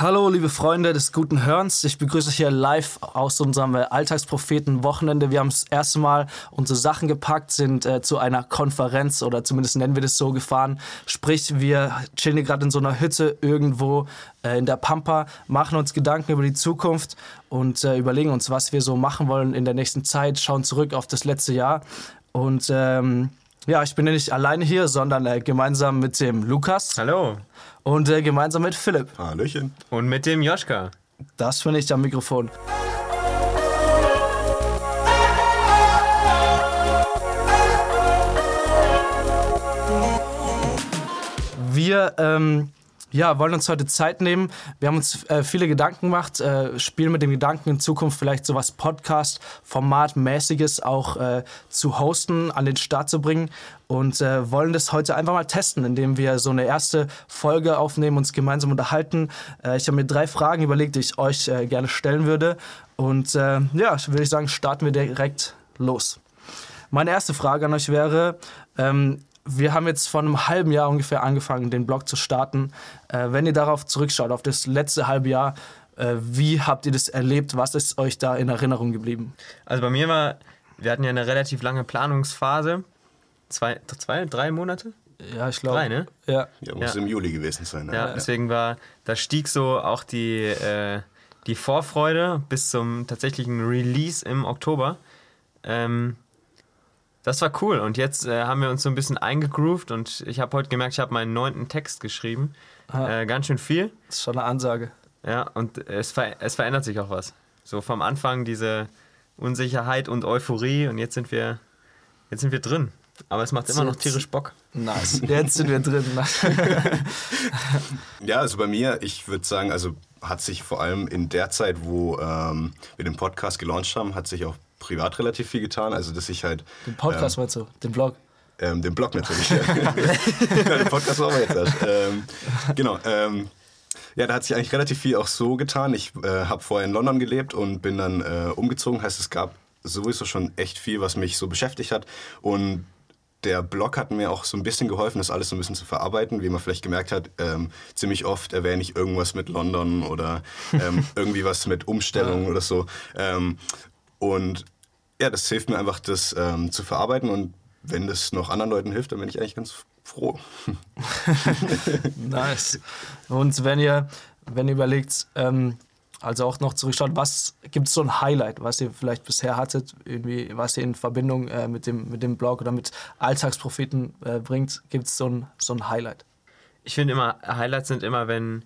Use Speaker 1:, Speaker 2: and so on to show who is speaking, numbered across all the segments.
Speaker 1: Hallo, liebe Freunde des guten Hörens. Ich begrüße euch hier live aus unserem äh, Alltagspropheten-Wochenende. Wir haben das erste Mal unsere Sachen gepackt, sind äh, zu einer Konferenz oder zumindest nennen wir das so gefahren. Sprich, wir chillen gerade in so einer Hütte irgendwo äh, in der Pampa, machen uns Gedanken über die Zukunft und äh, überlegen uns, was wir so machen wollen in der nächsten Zeit, schauen zurück auf das letzte Jahr und ähm, ja, ich bin ja nicht alleine hier, sondern äh, gemeinsam mit dem Lukas.
Speaker 2: Hallo.
Speaker 1: Und äh, gemeinsam mit Philipp.
Speaker 3: Hallöchen.
Speaker 2: Und mit dem Joschka.
Speaker 1: Das finde ich am Mikrofon. Wir ähm, ja, wollen uns heute Zeit nehmen. Wir haben uns äh, viele Gedanken gemacht, äh, spielen mit dem Gedanken in Zukunft vielleicht sowas Podcast-Format-mäßiges auch äh, zu hosten, an den Start zu bringen und äh, wollen das heute einfach mal testen, indem wir so eine erste Folge aufnehmen, uns gemeinsam unterhalten. Äh, ich habe mir drei Fragen überlegt, die ich euch äh, gerne stellen würde. Und ja, würde ich sagen, starten wir direkt los. Meine erste Frage an euch wäre, ähm, wir haben jetzt vor einem halben Jahr ungefähr angefangen, den Blog zu starten. Äh, wenn ihr darauf zurückschaut, auf das letzte halbe Jahr, äh, wie habt ihr das erlebt? Was ist euch da in Erinnerung geblieben?
Speaker 2: Also bei mir war, wir hatten ja eine relativ lange Planungsphase. Zwei, zwei drei Monate?
Speaker 1: Ja, ich glaube.
Speaker 2: Drei, ne?
Speaker 1: Ja.
Speaker 3: Ja, muss
Speaker 2: Ja.
Speaker 3: im Juli gewesen sein. Ne?
Speaker 2: Ja, deswegen war, da stieg so auch die, äh, die Vorfreude bis zum tatsächlichen Release im Oktober. Ähm, das war cool und jetzt äh, haben wir uns so ein bisschen eingegroovt und ich habe heute gemerkt, ich habe meinen neunten Text geschrieben.
Speaker 1: Ah.
Speaker 2: Äh, ganz schön viel.
Speaker 1: Das ist schon eine Ansage.
Speaker 2: Ja, und es, ver es verändert sich auch was. So vom Anfang diese Unsicherheit und Euphorie und jetzt sind wir, jetzt sind wir drin. Aber es macht immer noch tierisch Bock.
Speaker 1: Nice. Jetzt sind wir drin.
Speaker 3: Ja, also bei mir, ich würde sagen, also hat sich vor allem in der Zeit, wo ähm, wir den Podcast gelauncht haben, hat sich auch privat relativ viel getan. Also dass ich halt
Speaker 1: Den Podcast meinst du? Den Blog?
Speaker 3: ähm, den Blog natürlich. den Podcast machen wir jetzt erst. Ähm, genau. Ähm, ja, da hat sich eigentlich relativ viel auch so getan. Ich äh, habe vorher in London gelebt und bin dann äh, umgezogen. Heißt, es gab sowieso schon echt viel, was mich so beschäftigt hat. Und der Blog hat mir auch so ein bisschen geholfen, das alles so ein bisschen zu verarbeiten. Wie man vielleicht gemerkt hat, ähm, ziemlich oft erwähne ich irgendwas mit London oder ähm, irgendwie was mit Umstellung oder so. Ähm, und ja, das hilft mir einfach, das ähm, zu verarbeiten. Und wenn das noch anderen Leuten hilft, dann bin ich eigentlich ganz froh.
Speaker 1: Nice. Und wenn ihr, wenn ihr überlegt, ähm, also auch noch zurückschaut, was gibt es so ein Highlight, was ihr vielleicht bisher hattet, irgendwie, was ihr in Verbindung äh, mit, dem, mit dem Blog oder mit Alltagspropheten äh, bringt, gibt es so ein, so ein Highlight?
Speaker 2: Ich finde immer, Highlights sind immer, wenn,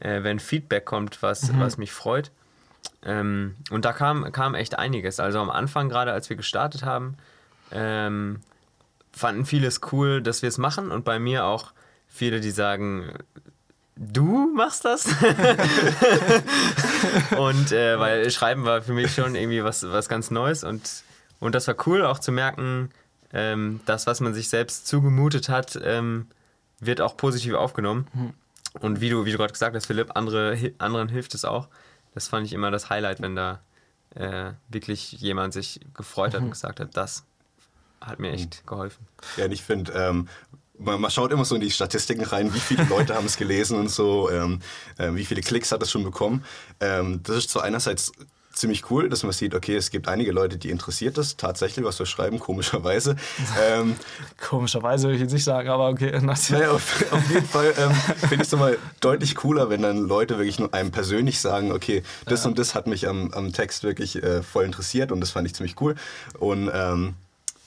Speaker 2: äh, wenn Feedback kommt, was, was mich freut. Ähm, und da kam, kam echt einiges. Also am Anfang, gerade als wir gestartet haben, ähm, fanden viele es cool, dass wir es machen. Und bei mir auch viele, die sagen, du machst das? und äh, weil Schreiben war für mich schon irgendwie was, was ganz Neues. Und, und das war cool, auch zu merken, ähm, das, was man sich selbst zugemutet hat, ähm, wird auch positiv aufgenommen. Und wie du, wie du gerade gesagt hast, Philipp, andere, anderen hilft es auch. Das fand ich immer das Highlight, wenn da äh, wirklich jemand sich gefreut hat und gesagt hat, das hat mir echt geholfen.
Speaker 3: Ja, und ich finde, ähm, man, man schaut immer so in die Statistiken rein, wie viele Leute haben es gelesen und so, ähm, ähm, wie viele Klicks hat es schon bekommen. Ähm, das ist so einerseits ziemlich cool, dass man sieht, okay, es gibt einige Leute, die interessiert das tatsächlich, was wir schreiben, komischerweise. ähm,
Speaker 1: Komischerweise würde ich jetzt nicht sagen, aber okay.
Speaker 3: naja, auf, auf jeden Fall ähm, finde ich es nochmal deutlich cooler, wenn dann Leute wirklich nur einem persönlich sagen, okay, das und das hat mich am, am Text wirklich äh, voll interessiert und das fand ich ziemlich cool. Und ähm,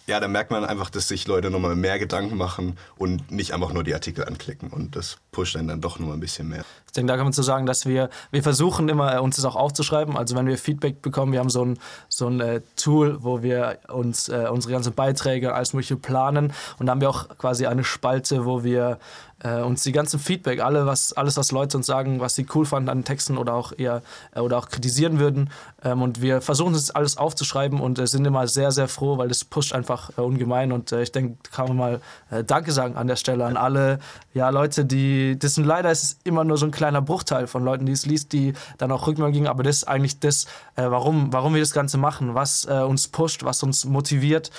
Speaker 3: ja, da merkt man einfach, dass sich Leute nochmal mehr Gedanken machen und nicht einfach nur die Artikel anklicken. Und das pusht einen dann doch nochmal ein bisschen mehr.
Speaker 1: Ich denke, da kann man zu sagen, dass wir, wir versuchen immer, äh, uns das auch aufzuschreiben. Also wenn wir Feedback bekommen, wir haben so ein, so ein äh, Tool, wo wir uns äh, unsere ganzen Beiträge, alles mögliche planen. Und da haben wir auch quasi eine Spalte, wo wir äh, uns die ganzen Feedback, alle, was, alles, was Leute uns sagen, was sie cool fanden an Texten oder auch eher äh, oder auch kritisieren würden. Ähm, und wir versuchen das alles aufzuschreiben und äh, sind immer sehr, sehr froh, weil das pusht einfach äh, ungemein. Und äh, ich denke, kann man mal Danke sagen an der Stelle an alle ja, Leute, die, das sind leider ist es immer nur so ein kleiner Bruchteil von Leuten, die es liest, die dann auch Rückmeldung geben, aber das ist eigentlich das, warum, warum wir das Ganze machen, was uns pusht, was uns motiviert.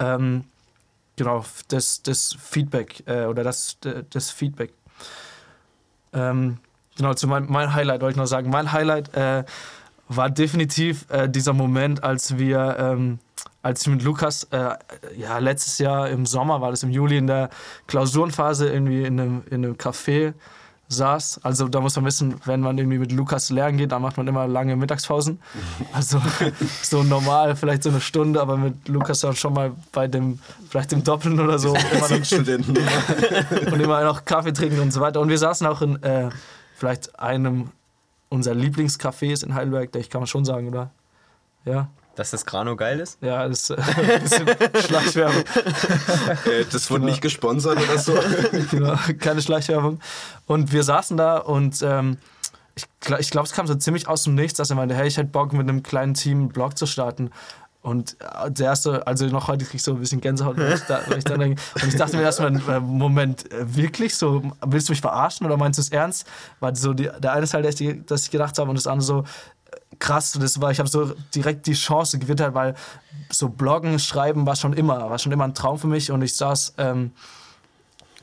Speaker 1: Ähm, genau, das, das Feedback äh, oder das, das Feedback. Ähm, genau, zu mein, mein Highlight wollte ich noch sagen. Mein Highlight äh, war definitiv äh, dieser Moment, als wir, ähm, als ich mit Lukas, äh, ja, letztes Jahr im Sommer, war das im Juli, in der Klausurenphase irgendwie in einem, in einem Café saß. Also da muss man wissen, wenn man irgendwie mit Lukas lernen geht, dann macht man immer lange Mittagspausen. Also so normal, vielleicht so eine Stunde, aber mit Lukas dann schon mal bei dem, vielleicht dem Doppeln oder so. Immer dann,
Speaker 3: Studenten.
Speaker 1: und immer noch Kaffee trinken und so weiter. Und wir saßen auch in äh, vielleicht einem unserer Lieblingscafés in Heidelberg, der ich kann man schon sagen, oder? Ja.
Speaker 2: Dass das Grano geil ist?
Speaker 1: Ja, das ist äh, ein bisschen Schleichwerbung.
Speaker 3: Äh, das wurde nicht gesponsert oder so.
Speaker 1: genau, keine Schleichwerbung. Und wir saßen da und ähm, ich, ich glaube, es kam so ziemlich aus dem Nichts, dass er meinte, hey, ich hätte Bock, mit einem kleinen Team einen Blog zu starten. Und äh, der erste, also noch heute krieg ich so ein bisschen Gänsehaut, wenn ich, da, wenn ich dann denke. Und ich dachte mir erstmal, äh, Moment, äh, wirklich? So, willst du mich verarschen oder meinst du es ernst? War so die, der eine Teil, dass ich gedacht habe, und das andere so, krass, das war, ich habe so direkt die Chance gewittert, weil so Bloggen, Schreiben war schon immer, war schon immer ein Traum für mich und ich saß ähm,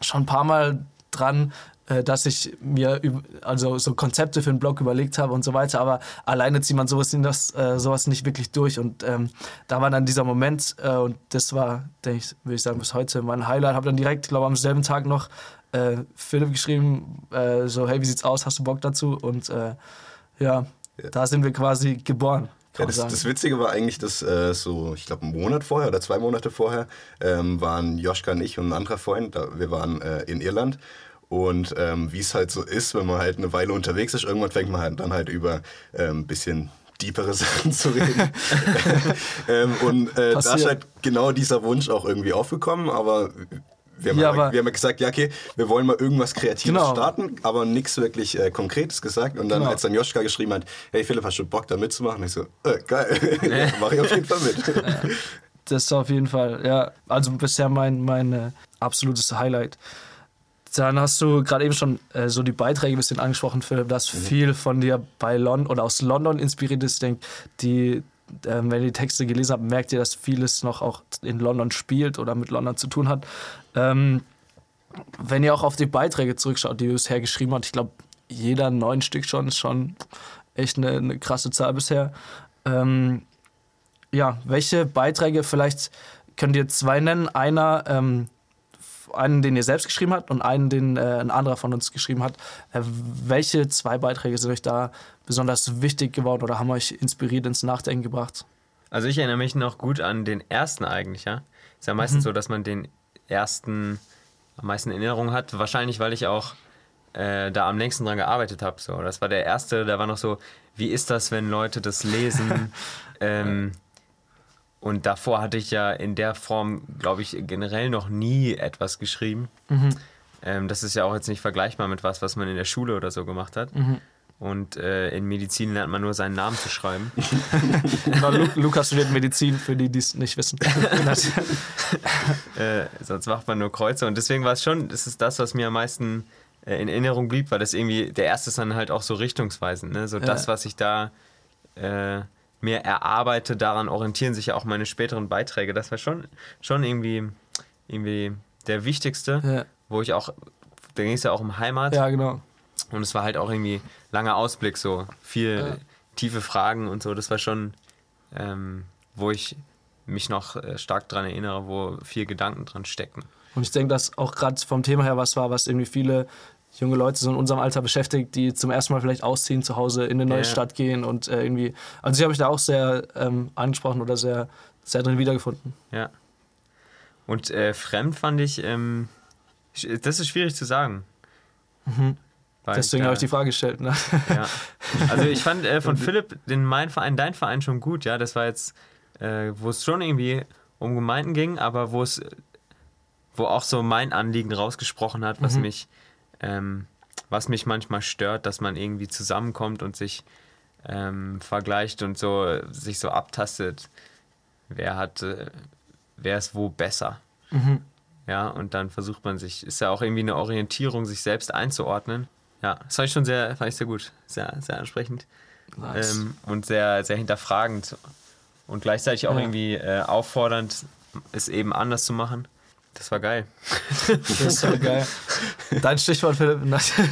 Speaker 1: schon ein paar Mal dran, äh, dass ich mir also so Konzepte für einen Blog überlegt habe und so weiter, aber alleine zieht man sowas, das, äh, sowas nicht wirklich durch und ähm, da war dann dieser Moment äh, und das war, denke ich, würde ich sagen, bis heute mein Highlight. Habe dann direkt, glaube am selben Tag noch äh, Philipp geschrieben, äh, so hey, wie sieht's aus, hast du Bock dazu? Und äh, ja, da sind wir quasi geboren.
Speaker 3: Ja, das, das Witzige war eigentlich, dass äh, so, ich glaube, einen Monat vorher oder zwei Monate vorher ähm, waren Joschka und ich und ein anderer Freund, da, wir waren äh, in Irland. Und ähm, wie es halt so ist, wenn man halt eine Weile unterwegs ist, irgendwann fängt man halt dann halt über ein ähm, bisschen deepere Sachen zu reden. ähm, und äh, da ist halt genau dieser Wunsch auch irgendwie aufgekommen, aber wir haben,
Speaker 1: Ja, aber-
Speaker 3: wir haben gesagt, ja okay, wir wollen mal irgendwas Kreatives
Speaker 1: Genau.
Speaker 3: starten, aber nichts wirklich äh, Konkretes gesagt. Und dann,
Speaker 1: Genau.
Speaker 3: als dann Joschka geschrieben hat, hey Philipp, hast du Bock da mitzumachen? Ich so, äh, geil, ja, mach ich auf jeden Fall mit.
Speaker 1: Das auf jeden Fall, ja. Also bisher mein, mein äh, absolutes Highlight. Dann hast du gerade eben schon äh, so die Beiträge ein bisschen angesprochen, Philipp, dass viel von dir bei London oder aus London inspiriert ist. Ich denke, die, wenn ihr die Texte gelesen habt, merkt ihr, dass vieles noch auch in London spielt oder mit London zu tun hat. Ähm, wenn ihr auch auf die Beiträge zurückschaut, die ihr bisher geschrieben habt, ich glaube, jeder neun Stück schon ist schon echt eine, eine krasse Zahl bisher. Ähm, ja, welche Beiträge, vielleicht könnt ihr zwei nennen. Einer, ähm, einen, den ihr selbst geschrieben habt und einen, den äh, ein anderer von uns geschrieben hat. Äh, welche zwei Beiträge sind euch da besonders wichtig geworden oder haben euch inspiriert ins Nachdenken gebracht?
Speaker 2: Also ich erinnere mich noch gut an den ersten eigentlich, ja. Ist ja meistens so, dass man den ersten am meisten in Erinnerung hat. Wahrscheinlich, weil ich auch äh, da am längsten dran gearbeitet habe. So. Das war der erste, da war noch so, wie ist das, wenn Leute das lesen? ähm, und davor hatte ich ja in der Form, glaube ich, generell noch nie etwas geschrieben. Ähm, das ist ja auch jetzt nicht vergleichbar mit was, was man in der Schule oder so gemacht hat. Und äh, in Medizin lernt man nur seinen Namen zu schreiben.
Speaker 1: Genau, Lu Lukas studiert Medizin, für die, die es nicht wissen.
Speaker 2: äh, sonst macht man nur Kreuze. Und deswegen war es schon, das ist das, was mir am meisten äh, in Erinnerung blieb, weil das irgendwie, der erste ist dann halt auch so richtungsweisend. Ne? So das, was ich da äh, mir erarbeite, daran orientieren sich ja auch meine späteren Beiträge. Das war schon, schon irgendwie, irgendwie der wichtigste,
Speaker 1: ja.
Speaker 2: wo ich auch, da ging es ja auch um Heimat.
Speaker 1: ja, genau.
Speaker 2: Und es war halt auch irgendwie langer Ausblick, so viel
Speaker 1: Ja.
Speaker 2: tiefe Fragen und so. Das war schon, ähm, wo ich mich noch äh, stark dran erinnere, wo viel Gedanken dran stecken.
Speaker 1: Und ich denke, dass auch gerade vom Thema her was war, was irgendwie viele junge Leute so in unserem Alter beschäftigt, die zum ersten Mal vielleicht ausziehen, zu Hause in eine neue
Speaker 2: Ja.
Speaker 1: Stadt gehen und äh, irgendwie. Also, ich habe mich da auch sehr ähm, angesprochen oder sehr, sehr drin wiedergefunden.
Speaker 2: Ja. Und äh, fremd fand ich, ähm, das ist schwierig zu sagen. Weil
Speaker 1: Deswegen habe ich die Frage gestellt. Ne?
Speaker 2: Ja. Also ich fand äh, von Philipp den mein Verein, dein Verein schon gut, ja. Das war jetzt, äh, wo es schon irgendwie um Gemeinden ging, aber wo es, wo auch so mein Anliegen rausgesprochen hat, was mich, ähm, was mich manchmal stört, dass man irgendwie zusammenkommt und sich ähm, vergleicht und so sich so abtastet, wer hat, äh, wer ist wo besser. Ja, und dann versucht man sich, ist ja auch irgendwie eine Orientierung, sich selbst einzuordnen. Ja, das fand ich schon sehr, fand ich sehr gut, sehr, sehr ansprechend
Speaker 1: Nice.
Speaker 2: ähm, und sehr, sehr hinterfragend und gleichzeitig auch
Speaker 1: Ja.
Speaker 2: irgendwie äh, auffordernd, es eben anders zu machen. Das war geil.
Speaker 1: Das so geil. Dein Stichwort, Philipp.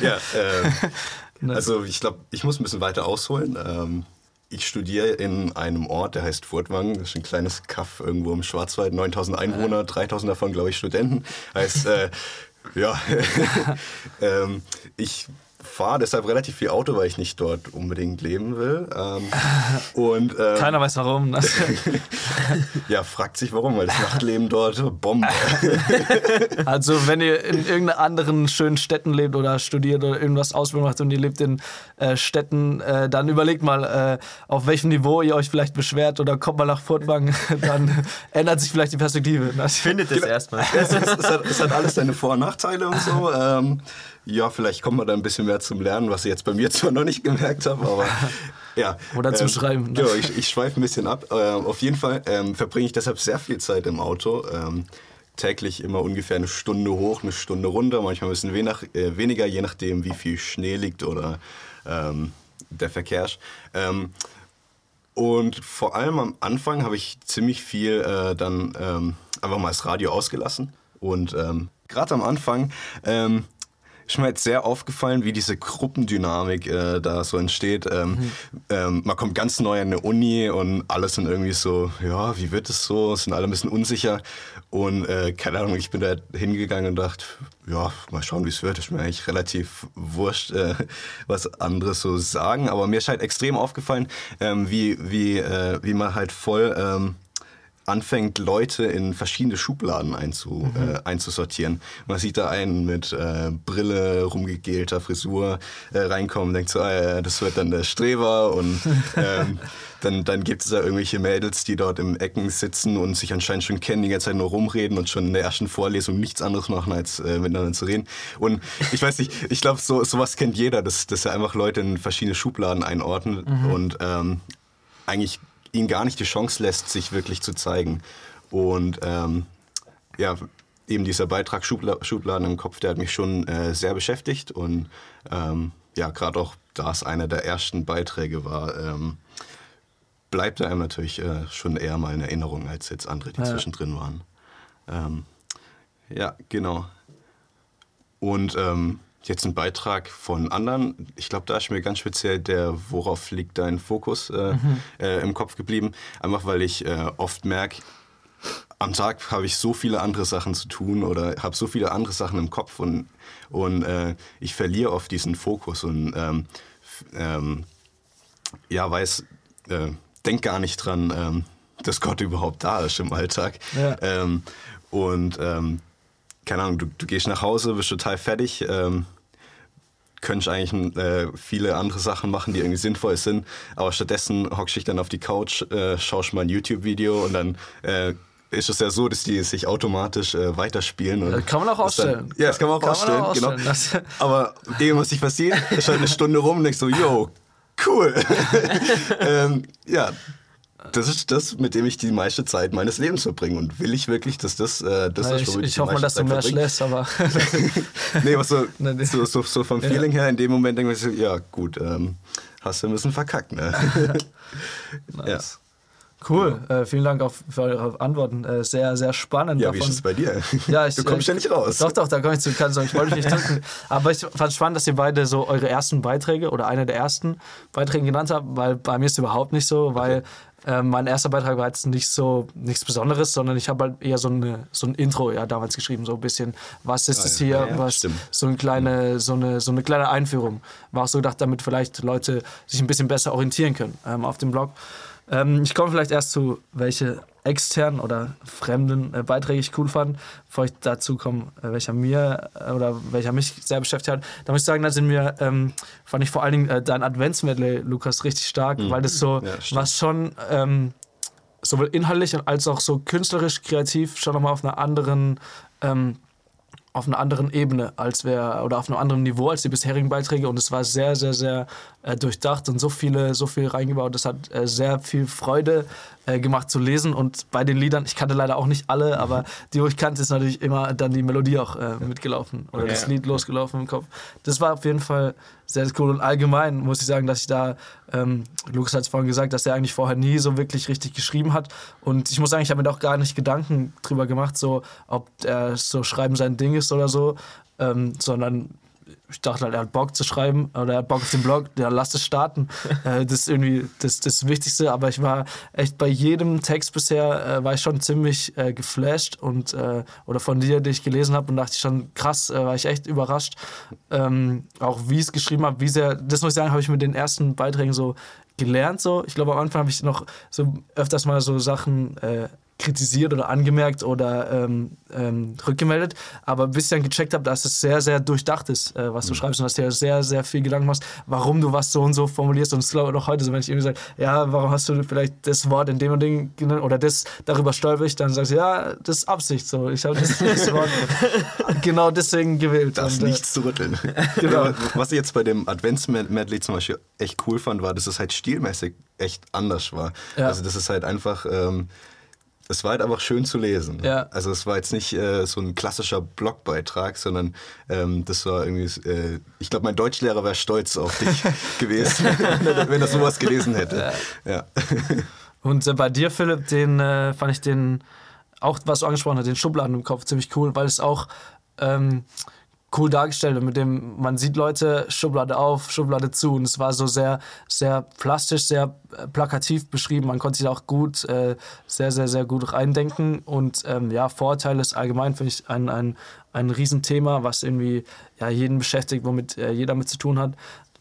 Speaker 3: Ja, ähm, Also ich glaube, ich muss ein bisschen weiter ausholen. Ähm, ich studiere in einem Ort, der heißt Furtwangen. Das ist ein kleines Kaff irgendwo im Schwarzwald. 9000 Einwohner, 3000 davon, glaube ich, Studenten. Heißt, äh, ja, ähm, ich fahre deshalb relativ viel Auto, weil ich nicht dort unbedingt leben will. Ähm, und, ähm,
Speaker 1: Keiner weiß warum. Ne?
Speaker 3: ja, fragt sich warum, weil das Nachtleben dort Bombe.
Speaker 1: also wenn ihr in irgendeinen anderen schönen Städten lebt oder studiert oder irgendwas Ausbildung macht und ihr lebt in äh, Städten, äh, dann überlegt mal, äh, auf welchem Niveau ihr euch vielleicht beschwert oder kommt mal nach Furtwangen, dann ändert sich vielleicht die Perspektive.
Speaker 2: Ne? Findet es genau. erstmal.
Speaker 3: Es, es, es, hat, es, hat, alles seine Vor- und Nachteile und so. Ähm, ja, vielleicht kommt man da ein bisschen mehr zum Lernen, was ich jetzt bei mir zwar noch nicht gemerkt habe, aber ja.
Speaker 1: Oder zum ähm, Schreiben. Ne?
Speaker 3: Genau, ich, ich schweife ein bisschen ab. Ähm, auf jeden Fall ähm, verbringe ich deshalb sehr viel Zeit im Auto. Ähm, täglich immer ungefähr eine Stunde hoch, eine Stunde runter, manchmal ein bisschen wenig, äh, weniger, je nachdem, wie viel Schnee liegt oder ähm, der Verkehr. Ähm, und vor allem am Anfang habe ich ziemlich viel äh, dann einfach mal das Radio ausgelassen. Und gerade am Anfang ist mir jetzt sehr aufgefallen, wie diese Gruppendynamik äh, da so entsteht. Ähm, mhm. ähm, man kommt ganz neu an eine Uni und alle sind irgendwie so, ja, wie wird es so? Sind alle ein bisschen unsicher. Und äh, keine Ahnung, ich bin da hingegangen und dachte, ja, mal schauen, wie es wird. Ist mir eigentlich relativ wurscht, äh, was andere so sagen. Aber mir ist halt extrem aufgefallen, ähm, wie, wie, äh, wie man halt voll ähm, anfängt, Leute in verschiedene Schubladen einzu, mhm. äh, einzusortieren. Man sieht da einen mit äh, Brille, rumgegelter Frisur äh, reinkommen, denkt so, ah, das wird dann der Streber und ähm, dann, dann gibt es da irgendwelche Mädels, die dort im Ecken sitzen und sich anscheinend schon kennen, die ganze Zeit nur rumreden und schon in der ersten Vorlesung nichts anderes machen, als äh, miteinander zu reden. Und ich weiß nicht, ich glaube, so, sowas kennt jeder, dass, dass er einfach Leute in verschiedene Schubladen einordnet mhm. und ähm, eigentlich ihn gar nicht die Chance lässt, sich wirklich zu zeigen. Und ähm, ja, eben dieser Beitrag Schubla Schubladen im Kopf, der hat mich schon äh, sehr beschäftigt und ähm, ja, gerade auch da es einer der ersten Beiträge war, ähm, bleibt er einem natürlich äh, schon eher mal in Erinnerung als jetzt andere, die ja. zwischendrin waren. Ähm, ja, genau. Und ähm, jetzt ein Beitrag von anderen. Ich glaube, da ist mir ganz speziell der Worauf liegt dein Fokus äh, mhm. äh, im Kopf geblieben. Einfach weil ich äh, oft merke, am Tag habe ich so viele andere Sachen zu tun oder habe so viele andere Sachen im Kopf und, und äh, ich verliere oft diesen Fokus und ähm, ähm, ja, weiß, äh, denk gar nicht dran, ähm, dass Gott überhaupt da ist im Alltag. Ja. Ähm, und ähm, keine Ahnung, du, du, gehst nach Hause, bist total fertig, ähm, könntest eigentlich äh, viele andere Sachen machen, die irgendwie sinnvoll sind. Aber stattdessen hockst dich dann auf die Couch, äh, schaust mal ein YouTube-Video und dann äh, ist es ja so, dass die sich automatisch äh, weiterspielen. Und
Speaker 1: das kann man auch ausstellen.
Speaker 3: Dann, ja, das kann man auch, kann ausstellen, man auch genau. ausstellen. Aber eben, was sich passiert, ist halt eine Stunde rum und denkst so, yo, cool. ähm, ja, das ist das, mit dem ich die meiste Zeit meines Lebens verbringe. Und will ich wirklich, dass das äh, das
Speaker 1: Nein, ist, Ich, ich hoffe mal, dass Zeit du mehr schläfst, aber.
Speaker 3: nee, was so, so, so, so, vom Feeling her, in dem Moment denke ich so, ja, gut, ähm, hast du ein bisschen verkackt, ne?
Speaker 1: nice. Ja. Cool, äh, vielen Dank auch für eure Antworten. Äh, sehr, sehr spannend.
Speaker 3: Ja, davon. wie ist es bei dir?
Speaker 1: Ja, ich,
Speaker 3: du kommst
Speaker 1: äh,
Speaker 3: ja nicht raus.
Speaker 1: Doch, doch, da komme ich zu. Kann, ich wollte nicht drücken. Aber ich fand es spannend, dass ihr beide so eure ersten Beiträge oder eine der ersten Beiträge genannt habt, weil bei mir ist es überhaupt nicht so, weil okay. Ähm, mein erster Beitrag war jetzt nicht so nichts Besonderes, sondern ich habe halt eher so, eine, so ein Intro ja, damals geschrieben, so ein bisschen, was ist es ah, hier, ja, was, so eine, kleine, so, eine, so eine kleine Einführung. War auch so gedacht, damit vielleicht Leute sich ein bisschen besser orientieren können ähm, auf dem Blog. Ähm, ich komme vielleicht erst zu, welche externen oder fremden äh, Beiträge ich cool fand, bevor ich dazu komme, äh, welcher mir äh, oder welcher mich sehr beschäftigt hat. Da muss ich sagen, da sind mir, ähm, fand ich vor allen Dingen äh, dein Adventsmedley, Lukas, richtig stark, mhm. weil das so, ja, was schon ähm, sowohl inhaltlich als auch so künstlerisch, kreativ schon nochmal auf einer anderen ähm, auf einer anderen Ebene als wir oder auf einem anderen Niveau als die bisherigen Beiträge und es war sehr, sehr, sehr äh, durchdacht und so viele, so viel reingebaut. Das hat äh, sehr viel Freude äh, gemacht zu lesen und bei den Liedern, ich kannte leider auch nicht alle, aber die, wo ich kannte, ist natürlich immer dann die Melodie auch äh, mitgelaufen oder ja. das Lied losgelaufen im Kopf. Das war auf jeden Fall sehr cool und allgemein muss ich sagen, dass ich da, ähm, Lukas hat es vorhin gesagt, dass er eigentlich vorher nie so wirklich richtig geschrieben hat und ich muss sagen, ich habe mir da auch gar nicht Gedanken drüber gemacht, so ob er so Schreiben sein Ding ist oder so, ähm, sondern ich dachte halt, er hat Bock zu schreiben oder er hat Bock auf den Blog, ja, lass es starten. äh, das ist irgendwie das, das Wichtigste, aber ich war echt bei jedem Text bisher, äh, war ich schon ziemlich äh, geflasht und äh, oder von dir, den ich gelesen habe und dachte ich schon, krass, äh, war ich echt überrascht. Ähm, auch wie ich es geschrieben habe, wie sehr, das muss ich sagen, habe ich mit den ersten Beiträgen so gelernt. So. Ich glaube, am Anfang habe ich noch so öfters mal so Sachen äh, kritisiert oder angemerkt oder ähm, ähm, rückgemeldet. Aber bis ich dann gecheckt habe, dass es sehr, sehr durchdacht ist, äh, was du mhm. schreibst und dass du dir sehr, sehr viel Gedanken machst, warum du was so und so formulierst. Und es glaube ich auch heute so, wenn ich irgendwie sage, ja, warum hast du vielleicht das Wort in dem und dem genannt oder das, darüber stolper ich, dann sagst du, ja, das ist Absicht so. Ich habe das, das Wort genau deswegen gewählt.
Speaker 3: Das und, äh, nichts zu rütteln. genau. was ich jetzt bei dem Advents-Medley zum Beispiel echt cool fand, war, dass es halt stilmäßig echt anders war. Ja. Also das ist halt einfach... Ähm, es war halt einfach schön zu lesen. Ja. Also es war jetzt nicht äh, so ein klassischer Blogbeitrag, sondern ähm, das war irgendwie, äh, ich glaube, mein Deutschlehrer wäre stolz auf dich gewesen, wenn er sowas gelesen hätte. Ja. ja.
Speaker 1: Und äh, bei dir, Philipp, den äh, fand ich den, auch was du angesprochen hast, den Schubladen im Kopf ziemlich cool, weil es auch ähm, cool dargestellt und mit dem man sieht Leute Schublade auf, Schublade zu und es war so sehr sehr plastisch, sehr äh, plakativ beschrieben. Man konnte sich auch gut äh, sehr sehr sehr gut reindenken und ähm, ja Vorteile ist allgemein finde ich ein, ein ein Riesenthema, was irgendwie ja jeden beschäftigt, womit äh, jeder mit zu tun hat.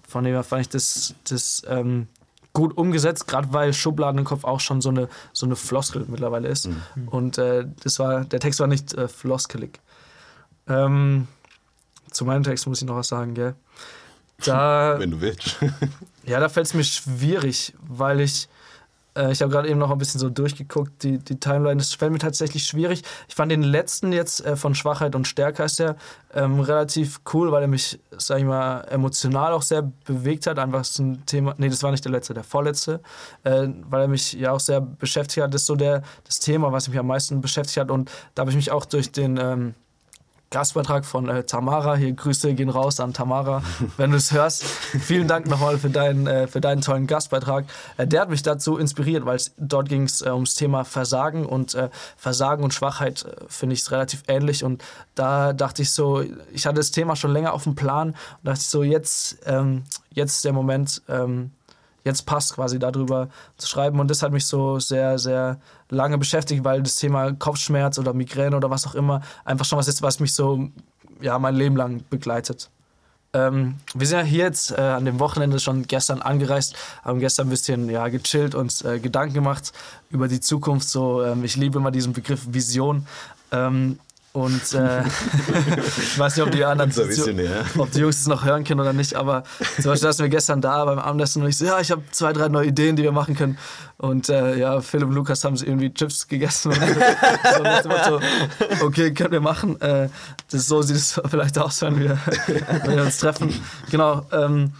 Speaker 1: Von dem her fand ich das das ähm, gut umgesetzt, gerade weil Schubladen im Kopf auch schon so eine, so eine Floskel mittlerweile ist. Mhm. Und äh, das war, der Text war nicht äh, floskelig. Ähm, zu meinem Text muss ich noch was sagen, gell?
Speaker 3: Da, Wenn du willst.
Speaker 1: ja, da fällt es mir schwierig, weil ich, äh, ich habe gerade eben noch ein bisschen so durchgeguckt, die, die Timeline, das fällt mir tatsächlich schwierig. Ich fand den letzten jetzt äh, von Schwachheit und Stärke ist der ähm, relativ cool, weil er mich, sag ich mal, emotional auch sehr bewegt hat. Einfach so ein Thema, nee, das war nicht der letzte, der vorletzte, äh, weil er mich ja auch sehr beschäftigt hat. Das ist so der, das Thema, was mich am meisten beschäftigt hat und da habe ich mich auch durch den, ähm, Gastbeitrag von äh, Tamara. Hier Grüße gehen raus an Tamara, wenn du es hörst. Vielen Dank nochmal für deinen, äh, für deinen tollen Gastbeitrag. Äh, der hat mich dazu inspiriert, weil dort ging es äh, ums Thema Versagen und äh, Versagen und Schwachheit äh, finde ich relativ ähnlich. Und da dachte ich so, ich hatte das Thema schon länger auf dem Plan und dachte ich so, jetzt, ähm, jetzt ist der Moment. Ähm, jetzt passt, quasi darüber zu schreiben. Und das hat mich so sehr, sehr lange beschäftigt, weil das Thema Kopfschmerz oder Migräne oder was auch immer einfach schon was ist, was mich so ja, mein Leben lang begleitet. Ähm, wir sind ja hier jetzt äh, an dem Wochenende schon gestern angereist, haben gestern ein bisschen ja, gechillt und äh, Gedanken gemacht über die Zukunft. So, ähm, ich liebe immer diesen Begriff Vision. Ähm, und äh, ich weiß nicht, ob die anderen, ob die Jungs es noch hören können oder nicht, aber zum Beispiel saßen wir gestern da beim Abendessen und ich so, ja, ich habe zwei, drei neue Ideen, die wir machen können. Und äh, ja, Philipp und Lukas haben irgendwie Chips gegessen und so Motto, okay, können wir machen. Äh, das, so sieht es vielleicht aus, wenn wir, wenn wir uns treffen. Genau. Ähm,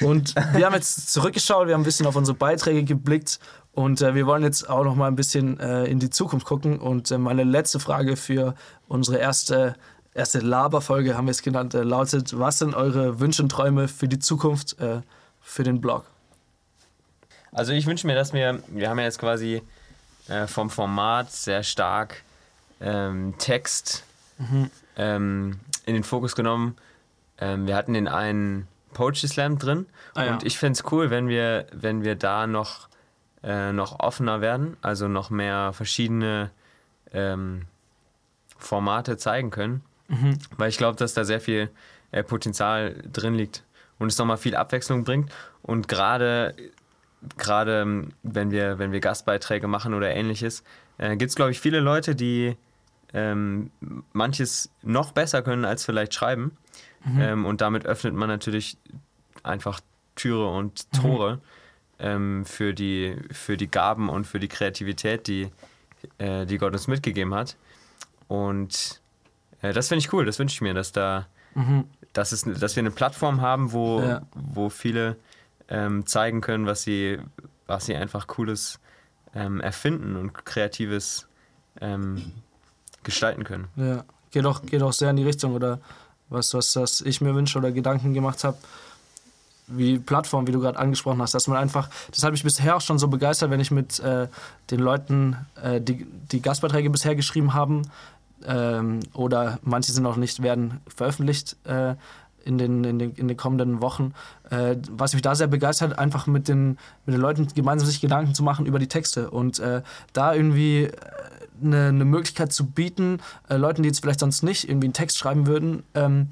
Speaker 1: und wir haben jetzt zurückgeschaut, wir haben ein bisschen auf unsere Beiträge geblickt und äh, wir wollen jetzt auch noch mal ein bisschen äh, in die Zukunft gucken. Und äh, meine letzte Frage für unsere erste, erste Laberfolge, haben wir es genannt, äh, lautet: Was sind eure Wünsche und Träume für die Zukunft äh, für den Blog?
Speaker 2: Also, ich wünsche mir, dass wir, wir haben ja jetzt quasi äh, vom Format sehr stark ähm, Text mhm. ähm, in den Fokus genommen. Ähm, wir hatten den einen Poetry Slam drin. Ah, ja. Und ich fände es cool, wenn wir, wenn wir da noch äh, noch offener werden, also noch mehr verschiedene ähm, Formate zeigen können. Mhm. Weil ich glaube, dass da sehr viel äh, Potenzial drin liegt und es nochmal viel Abwechslung bringt. Und gerade gerade ähm, wenn wir, wenn wir Gastbeiträge machen oder ähnliches, äh, gibt es, glaube ich, viele Leute, die ähm, manches noch besser können als vielleicht schreiben. Mhm. Ähm, und damit öffnet man natürlich einfach Türe und Tore. Mhm ähm, für, die, für die Gaben und für die Kreativität, die, äh, die Gott uns mitgegeben hat. Und äh, das finde ich cool, das wünsche ich mir, dass da mhm. dass, es, dass wir eine Plattform haben, wo, ja. wo viele ähm, zeigen können, was sie, was sie einfach Cooles ähm, erfinden und Kreatives ähm, gestalten können.
Speaker 1: Ja, geht auch, geht auch sehr in die Richtung oder was, was, was ich mir wünsche oder Gedanken gemacht habe wie Plattform, wie du gerade angesprochen hast, dass man einfach, das hat mich bisher auch schon so begeistert, wenn ich mit äh, den Leuten, äh, die, die Gastbeiträge bisher geschrieben haben, ähm, oder manche sind noch nicht, werden veröffentlicht, äh, in den, in den, in den kommenden Wochen. Äh, was mich da sehr begeistert, einfach mit den, mit den Leuten gemeinsam sich Gedanken zu machen über die Texte und äh, da irgendwie eine, eine Möglichkeit zu bieten, äh, Leuten, die jetzt vielleicht sonst nicht irgendwie einen Text schreiben würden, ähm,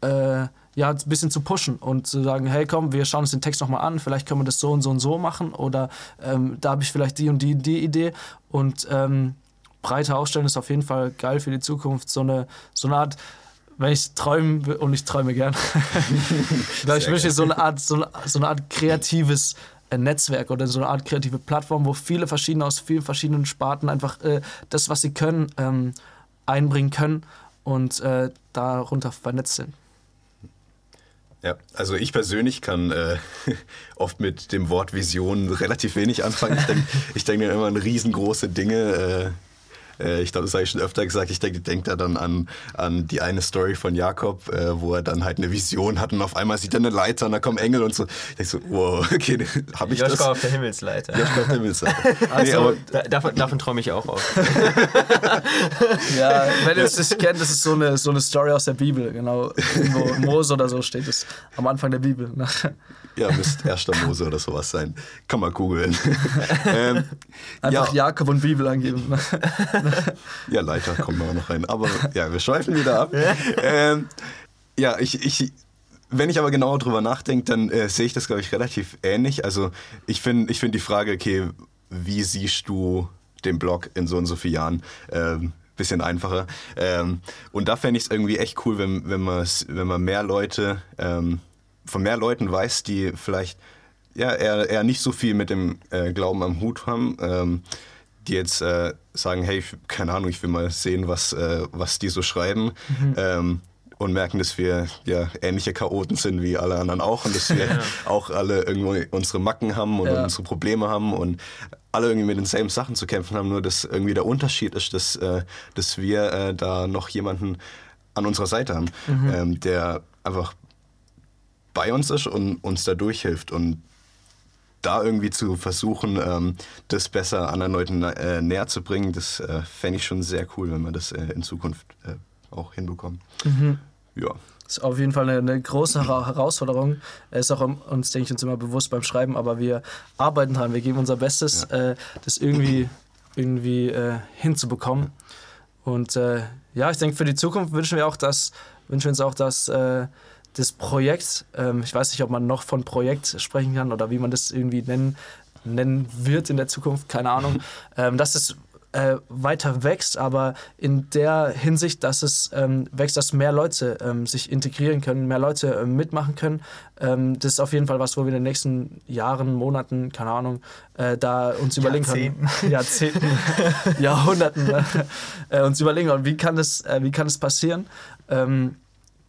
Speaker 1: äh, ja, ein bisschen zu pushen und zu sagen, hey komm, wir schauen uns den Text nochmal an, vielleicht können wir das so und so und so machen oder ähm, da habe ich vielleicht die und die, die Idee und ähm, breiter aufstellen ist auf jeden Fall geil für die Zukunft. So eine, so eine Art, wenn ich träume, und ich träume gern, ich wünsche so eine Art, so eine, so eine Art kreatives äh, Netzwerk oder so eine Art kreative Plattform, wo viele verschiedene aus vielen verschiedenen Sparten einfach äh, das, was sie können, ähm, einbringen können und äh, darunter vernetzt sind.
Speaker 3: Ja, also ich persönlich kann äh, oft mit dem Wort Vision relativ wenig anfangen. Ich denke denk mir immer an riesengroße Dinge. Äh, ich glaube, das habe ich schon öfter gesagt. Ich denke denk da dann an, an die eine Story von Jakob, äh, wo er dann halt eine Vision hat und auf einmal sieht er eine Leiter und da kommen Engel und so. Ich denke so, wow, okay, habe ich
Speaker 2: Joschka
Speaker 3: das?
Speaker 2: auf der Himmelsleiter.
Speaker 3: Joschka auf der Himmelsleiter.
Speaker 2: also, nee, aber, da, davon, davon träume ich auch auf.
Speaker 1: ja, wenn ihr es nicht kennt, das ist so eine, so eine Story aus der Bibel, genau. Irgendwo Mose oder so steht es am Anfang der Bibel.
Speaker 3: ja, müsste erster Mose oder sowas sein. Kann man googeln. ähm,
Speaker 1: Einfach ja. Jakob und Bibel angeben.
Speaker 3: ja, Leiter wir auch noch rein. Aber ja, wir schweifen wieder ab. Ähm, ja, ich, ich, wenn ich aber genauer drüber nachdenke, dann äh, sehe ich das, glaube ich, relativ ähnlich. Also ich finde ich find die Frage, okay, wie siehst du den Blog in so und so vielen Jahren? Ähm, bisschen einfacher. Ähm, und da fände ich es irgendwie echt cool, wenn, wenn, wenn man mehr Leute, ähm, von mehr Leuten weiß, die vielleicht ja, eher, eher nicht so viel mit dem äh, Glauben am Hut haben, ähm, die jetzt äh, sagen, hey, keine Ahnung, ich will mal sehen, was, äh, was die so schreiben. Mhm. Ähm, und merken, dass wir ja ähnliche Chaoten sind wie alle anderen auch und dass wir ja. auch alle irgendwo unsere Macken haben und ja. unsere Probleme haben und alle irgendwie mit denselben Sachen zu kämpfen haben, nur dass irgendwie der Unterschied ist, dass, äh, dass wir äh, da noch jemanden an unserer Seite haben, mhm. ähm, der einfach bei uns ist und uns da durchhilft und da irgendwie zu versuchen, ähm, das besser anderen Leuten äh, näher zu bringen, das äh, fände ich schon sehr cool, wenn wir das äh, in Zukunft äh, auch hinbekommen. Mhm.
Speaker 1: Ja. Das ist auf jeden Fall eine, eine große Herausforderung. Ist auch uns, denke ich, uns immer bewusst beim Schreiben, aber wir arbeiten dran, wir geben unser Bestes, ja. Äh, das irgendwie, irgendwie äh, hinzubekommen. Und ja, ich denke, für die Zukunft wünschen wir auch, dass, wünschen wir uns auch, dass das Projekt, ähm, ich weiß nicht, ob man noch von Projekt sprechen kann oder wie man das irgendwie nennen, nennen wird in der Zukunft, keine Ahnung, ähm, dass es äh, weiter wächst, aber in der Hinsicht, dass es ähm, wächst, dass mehr Leute ähm, sich integrieren können, mehr Leute äh, mitmachen können. Ähm, das ist auf jeden Fall was, wo wir in den nächsten Jahren, Monaten, keine Ahnung, äh, da uns überlegen können. Jahrzehnten, Jahrhunderten, äh, uns überlegen, wie kann das, äh, wie kann das passieren?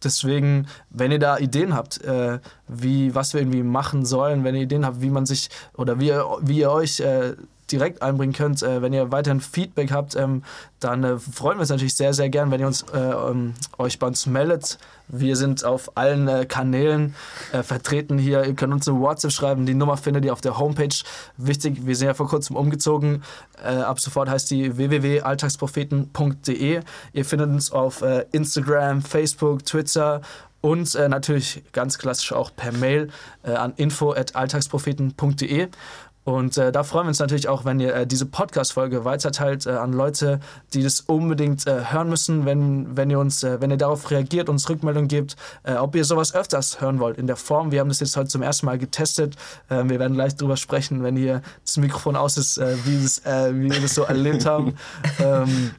Speaker 1: Deswegen, wenn ihr da Ideen habt, äh, wie, was wir irgendwie machen sollen, wenn ihr Ideen habt, wie man sich oder wie ihr, wie ihr euch äh, direkt einbringen könnt, äh, wenn ihr weiterhin Feedback habt, ähm, dann äh, freuen wir uns natürlich sehr, sehr gern, wenn ihr uns, äh, um, euch bei uns meldet. Wir sind auf allen äh, Kanälen äh, vertreten hier. Ihr könnt uns eine WhatsApp schreiben. Die Nummer findet ihr auf der Homepage. Wichtig, wir sind ja vor kurzem umgezogen. Ab sofort heißt die www.alltagspropheten.de. Ihr findet uns auf Instagram, Facebook, Twitter und äh, natürlich ganz klassisch auch per Mail äh, an info.alltagspropheten.de. Und äh, da freuen wir uns natürlich auch, wenn ihr äh, diese Podcast-Folge weiterteilt äh, an Leute, die das unbedingt äh, hören müssen, wenn, wenn ihr uns, äh, wenn ihr darauf reagiert, uns Rückmeldung gebt, äh, ob ihr sowas öfters hören wollt in der Form. Wir haben das jetzt heute zum ersten Mal getestet. wir werden gleich drüber sprechen, wenn hier das Mikrofon aus ist, wie, das, wie wir das so erlebt haben. ähm,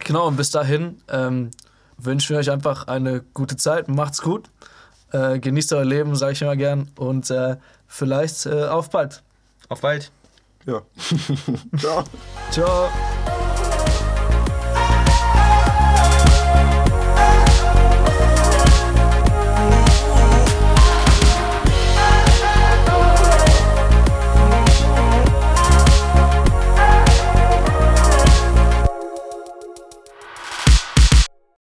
Speaker 1: genau, und bis dahin ähm, wünschen wir euch einfach eine gute Zeit. Macht's gut. genießt euer Leben, sage ich immer gern. Und vielleicht auf bald.
Speaker 2: Auf bald.
Speaker 3: Ja.
Speaker 1: Ciao. Ciao.